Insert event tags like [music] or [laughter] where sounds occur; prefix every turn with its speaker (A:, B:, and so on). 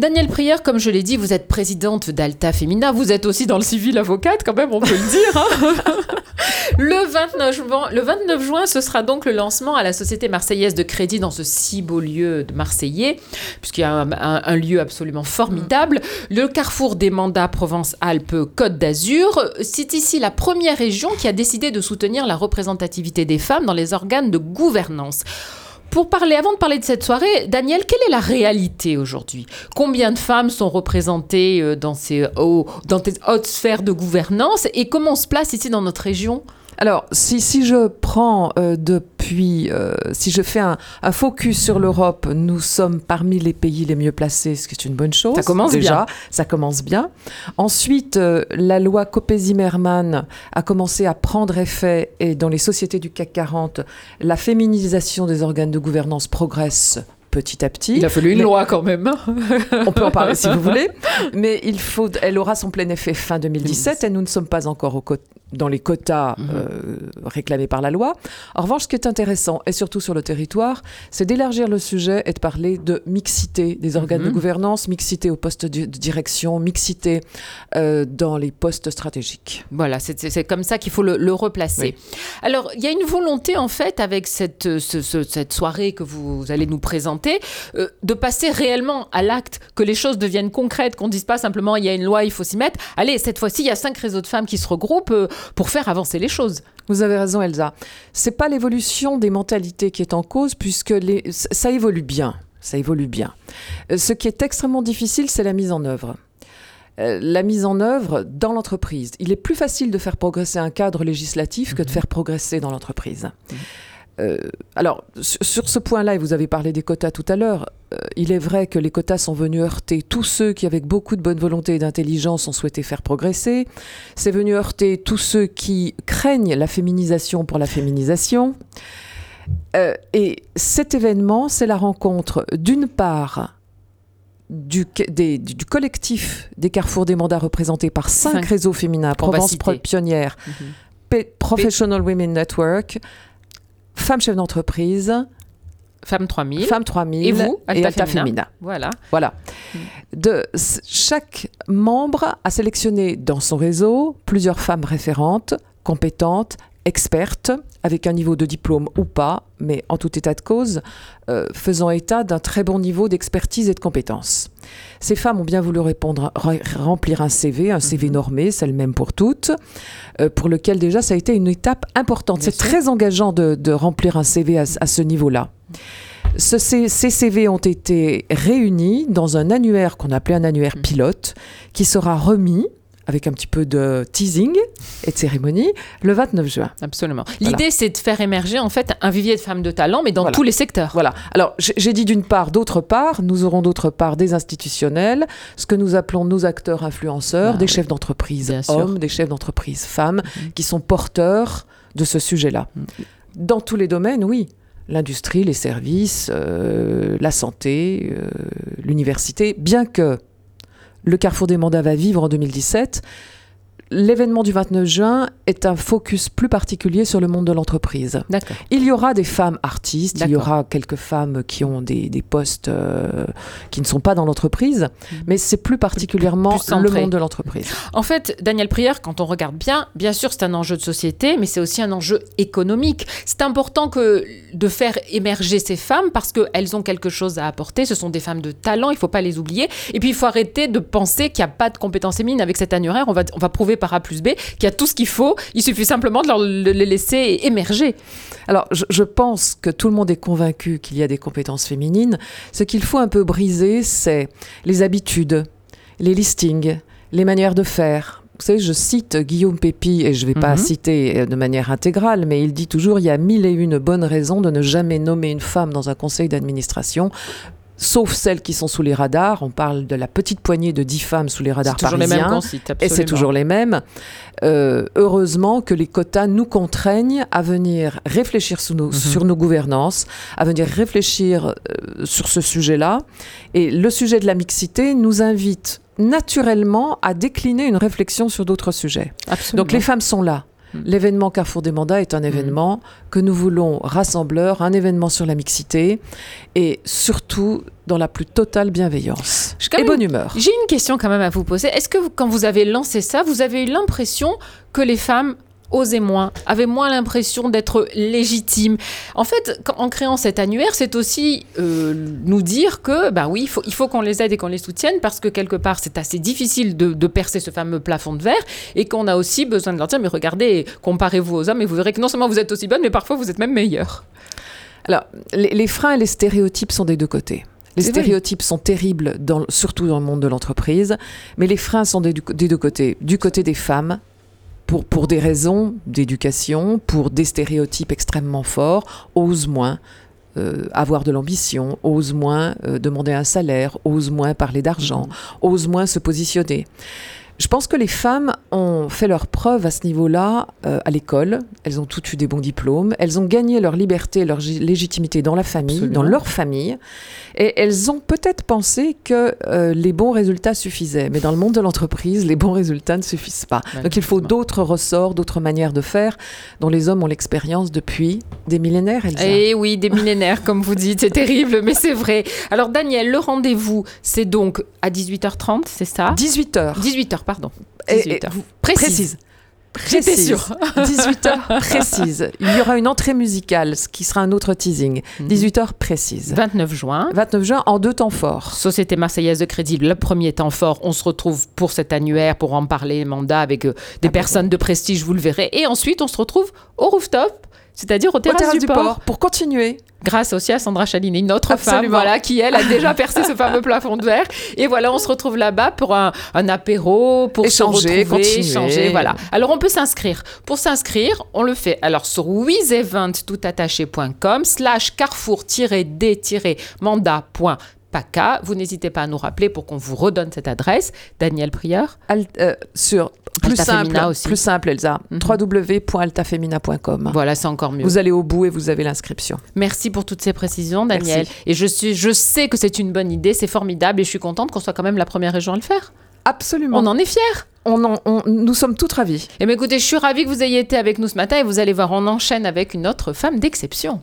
A: Danielle Prière, comme je l'ai dit, vous êtes présidente d'Alta Femina. Vous êtes aussi dans le civil avocate, quand même, on peut le dire. hein. [laughs] le, 29 juin, le 29 juin, ce sera donc le lancement à la Société Marseillaise de Crédit dans ce si beau lieu de Marseillais, puisqu'il y a un, un- un lieu absolument formidable. Le carrefour des mandats Provence-Alpes-Côte d'Azur. C'est ici la première région qui a décidé de soutenir la représentativité des femmes dans les organes de gouvernance. Pour parler, avant de parler de cette soirée, Daniel, quelle est la réalité aujourd'hui? Combien de femmes sont représentées euh, dans ces, dans ces hautes sphères de gouvernance et comment on se place ici dans notre région?
B: Alors, si, si je prends euh, depuis, euh, si je fais un, un focus sur l'Europe, nous sommes parmi les pays les mieux placés, ce qui est une bonne chose.
A: Ça commence
B: déjà,
A: bien.
B: Ça commence bien. Ensuite, euh, la loi Copé-Zimmermann a commencé à prendre effet et dans les sociétés du CAC 40, la féminisation des organes de gouvernance progresse petit à petit.
A: Il a fallu une
B: Mais-
A: loi quand même. [laughs]
B: On peut en parler si vous [laughs] voulez, mais il faut, elle aura son plein effet fin 2017 et nous ne sommes pas encore au dans les quotas
A: Mhm.
B: euh, réclamés par la loi. En revanche, ce qui est intéressant, et surtout sur le territoire, c'est d'élargir le sujet et de parler de mixité des organes de
A: Mhm.
B: gouvernance, mixité au poste de direction, mixité euh, dans les postes stratégiques.
A: Voilà, c'est- comme ça qu'il faut le, le replacer. Alors, il y a une volonté, en fait, avec cette, ce- ce- cette soirée que vous allez nous présenter, euh, de passer réellement à l'acte, que les choses deviennent concrètes, qu'on ne dise pas simplement il y a une loi, il faut s'y mettre. Allez, cette fois-ci, il y a cinq réseaux de femmes qui se regroupent euh, pour faire avancer les choses.
B: Vous avez raison, Elsa. C'est pas l'évolution des mentalités qui est en cause, puisque les, ça évolue bien. Ça évolue bien. Euh, Ce qui est extrêmement difficile, c'est la mise en œuvre. Euh, La mise en œuvre dans l'entreprise. Il est plus facile de faire progresser un cadre législatif que de faire progresser dans l'entreprise. Euh, alors, sur ce point-là, et vous avez parlé des quotas tout à l'heure, euh, il est vrai que les quotas sont venus heurter tous ceux qui, avec beaucoup de bonne volonté et d'intelligence, ont souhaité faire progresser. C'est venu heurter tous ceux qui craignent la féminisation pour la féminisation. Euh, et cet événement, c'est la rencontre d'une part du, des- du- du collectif des carrefours des mandats représentés par cinq,
A: Cinq.
B: réseaux féminins, Provence Pionnière, P- Professional Women Network, Femmes chefs d'entreprise,
A: Femmes 3000.
B: Femmes 3000
A: Et vous,
B: et
A: Alta Femina.
B: Femina.
A: Voilà.
B: Voilà. De, s- chaque membre a sélectionné dans son réseau plusieurs femmes référentes, compétentes, expertes, avec un niveau de diplôme ou pas, mais en tout état de cause, euh, faisant état d'un très bon niveau d'expertise et de compétences. Ces femmes ont bien voulu répondre, re- remplir un CV, un CV normé, c'est le même pour toutes, euh, pour lequel déjà ça a été une étape importante. C'est très engageant de, de remplir un CV à, à ce niveau-là. Ce- ces, ces CV ont été réunis dans un annuaire qu'on appelait un annuaire
A: Mm.
B: pilote, qui sera remis avec un petit peu de teasing et de cérémonie le 29 juin.
A: Absolument.
B: Voilà.
A: L'idée, c'est de faire émerger, en fait, un vivier de femmes de talent, mais dans
B: Voilà.
A: tous les secteurs.
B: Voilà. Alors, j'ai dit d'une part, d'autre part, nous aurons d'autre part des institutionnels, ce que nous appelons nos acteurs influenceurs,
A: Ah
B: des
A: oui.
B: chefs d'entreprise hommes, des chefs d'entreprise femmes,
A: Mhm.
B: qui sont porteurs de ce sujet-là.
A: Mhm.
B: Dans tous les domaines, oui. L'industrie, les services, euh, la santé, euh, l'université, bien que le Carrefour des mandats va vivre en 2017, l'événement du 29 juin est un focus plus particulier sur le monde de l'entreprise. Il y aura des femmes artistes, il y aura quelques femmes qui ont des, des postes euh, qui ne sont pas dans l'entreprise, mais c'est plus particulièrement
A: Plus
B: le monde de l'entreprise.
A: En fait, Daniel Prière, quand on regarde bien, bien sûr, c'est un enjeu de société, mais c'est aussi un enjeu économique. C'est important que de faire émerger ces femmes parce qu'elles ont quelque chose à apporter. Ce sont des femmes de talent, il ne faut pas les oublier. Et puis, il faut arrêter de penser qu'il n'y a pas de compétences féminines. Avec cet annuaire, on va, on va prouver par A plus B qu'il y a tout ce qu'il faut. Il suffit simplement de, leur, les laisser émerger.
B: Alors, je, je pense que tout le monde est convaincu qu'il y a des compétences féminines. Ce qu'il faut un peu briser, c'est les habitudes, les listings, les manières de faire. Vous savez, je cite Guillaume Pépi, et je ne vais pas
A: Mhm.
B: citer euh, de manière intégrale, mais il dit toujours il y a mille et une bonnes raisons de ne jamais nommer une femme dans un conseil d'administration. Sauf celles qui sont sous les radars. On parle de la petite poignée de dix femmes sous les radars parisiens.
A: les mêmes
B: Et c'est toujours les mêmes. Euh, heureusement que les quotas nous contraignent à venir réfléchir sous nos-
A: Mhm.
B: sur nos gouvernances, à venir réfléchir euh, sur ce sujet-là. Et le sujet de la mixité nous invite naturellement à décliner une réflexion sur d'autres sujets.
A: Absolument.
B: Donc les femmes sont là. Mm. L'événement Carrefour des mandats est un événement que nous voulons rassembleur, un événement sur la mixité et surtout dans la plus totale bienveillance et bonne humeur.
A: J'ai une question quand même à vous poser. Est-ce que quand vous avez lancé ça, vous avez eu l'impression que les femmes osaient moins, avaient moins l'impression d'être légitimes. En fait, en créant cet annuaire, c'est aussi euh, nous dire que, bah oui, il faut, il faut qu'on les aide et qu'on les soutienne parce que quelque part, c'est assez difficile de, percer ce fameux plafond de verre et qu'on a aussi besoin de leur dire, mais regardez, comparez-vous aux hommes et vous verrez que non seulement vous êtes aussi bonne, mais parfois vous êtes même meilleure.
B: Alors, les, freins et les stéréotypes sont des deux côtés. Les stéréotypes sont terribles, dans, surtout dans le monde de l'entreprise, mais les freins sont des, des, deux côtés. Du côté des femmes, pour, des raisons d'éducation, pour des stéréotypes extrêmement forts, osent moins. Euh, avoir de l'ambition, osent moins euh, demander un salaire, osent moins parler d'argent, mmh. osent moins se positionner. Je pense que les femmes ont fait leur preuve à ce niveau-là euh, à l'école. Elles ont toutes eu des bons diplômes. Elles ont gagné leur liberté, leur légitimité dans la famille, dans leur famille. Et elles ont peut-être pensé que euh, les bons résultats suffisaient. Mais dans le monde de l'entreprise, les bons résultats ne suffisent pas. Donc il faut d'autres ressorts, d'autres manières de faire dont les hommes ont l'expérience depuis des millénaires. Elsa.
A: Eh oui, des millénaires, comme vous dites. C'est terrible, mais c'est vrai. Alors Daniel, le rendez-vous, c'est donc à 18h30, c'est ça?
B: 18h.
A: 18h, pardon.
B: 18 précise. J'étais sûre. [laughs] 18h précise. Il y aura une entrée musicale, ce qui sera un autre teasing. 18h mhm. précise.
A: 29 juin.
B: 29 juin en deux temps forts.
A: Société Marseillaise de Crédit, le premier temps fort. On se retrouve pour cet annuaire, pour en parler, mandat avec euh, des ah, personnes de prestige, vous le verrez. Et ensuite, on se retrouve au rooftop c'est-à-dire au terrasse, du, port.
B: Pour continuer.
A: Grâce aussi à Sandra Chalini, notre femme, voilà, qui elle a déjà [laughs] percé ce fameux plafond de verre. Et voilà, on se retrouve là-bas pour un, apéro, pour
B: échanger, se retrouver, échanger,
A: voilà. Alors on peut s'inscrire. Pour s'inscrire, on le fait. Alors sur wizevent.toutattaché.com slash carrefour-d-mandat.com PACA. Vous n'hésitez pas à nous rappeler pour qu'on vous redonne cette adresse. Daniel Prieur
B: euh, Sur plus simple, aussi. plus simple, Elsa. Mm www.altafemina.com.
A: Voilà, c'est encore mieux.
B: Vous allez au bout et vous avez l'inscription.
A: Merci pour toutes ces précisions, Daniel. Et je, suis, je sais que c'est une bonne idée, c'est formidable et je suis contente qu'on soit quand même la première région à le faire.
B: Absolument.
A: On en est fiers.
B: On, on nous sommes toutes ravis.
A: Et eh bien écoutez, je suis ravie que vous ayez été avec nous ce matin et vous allez voir, on enchaîne avec une autre femme d'exception.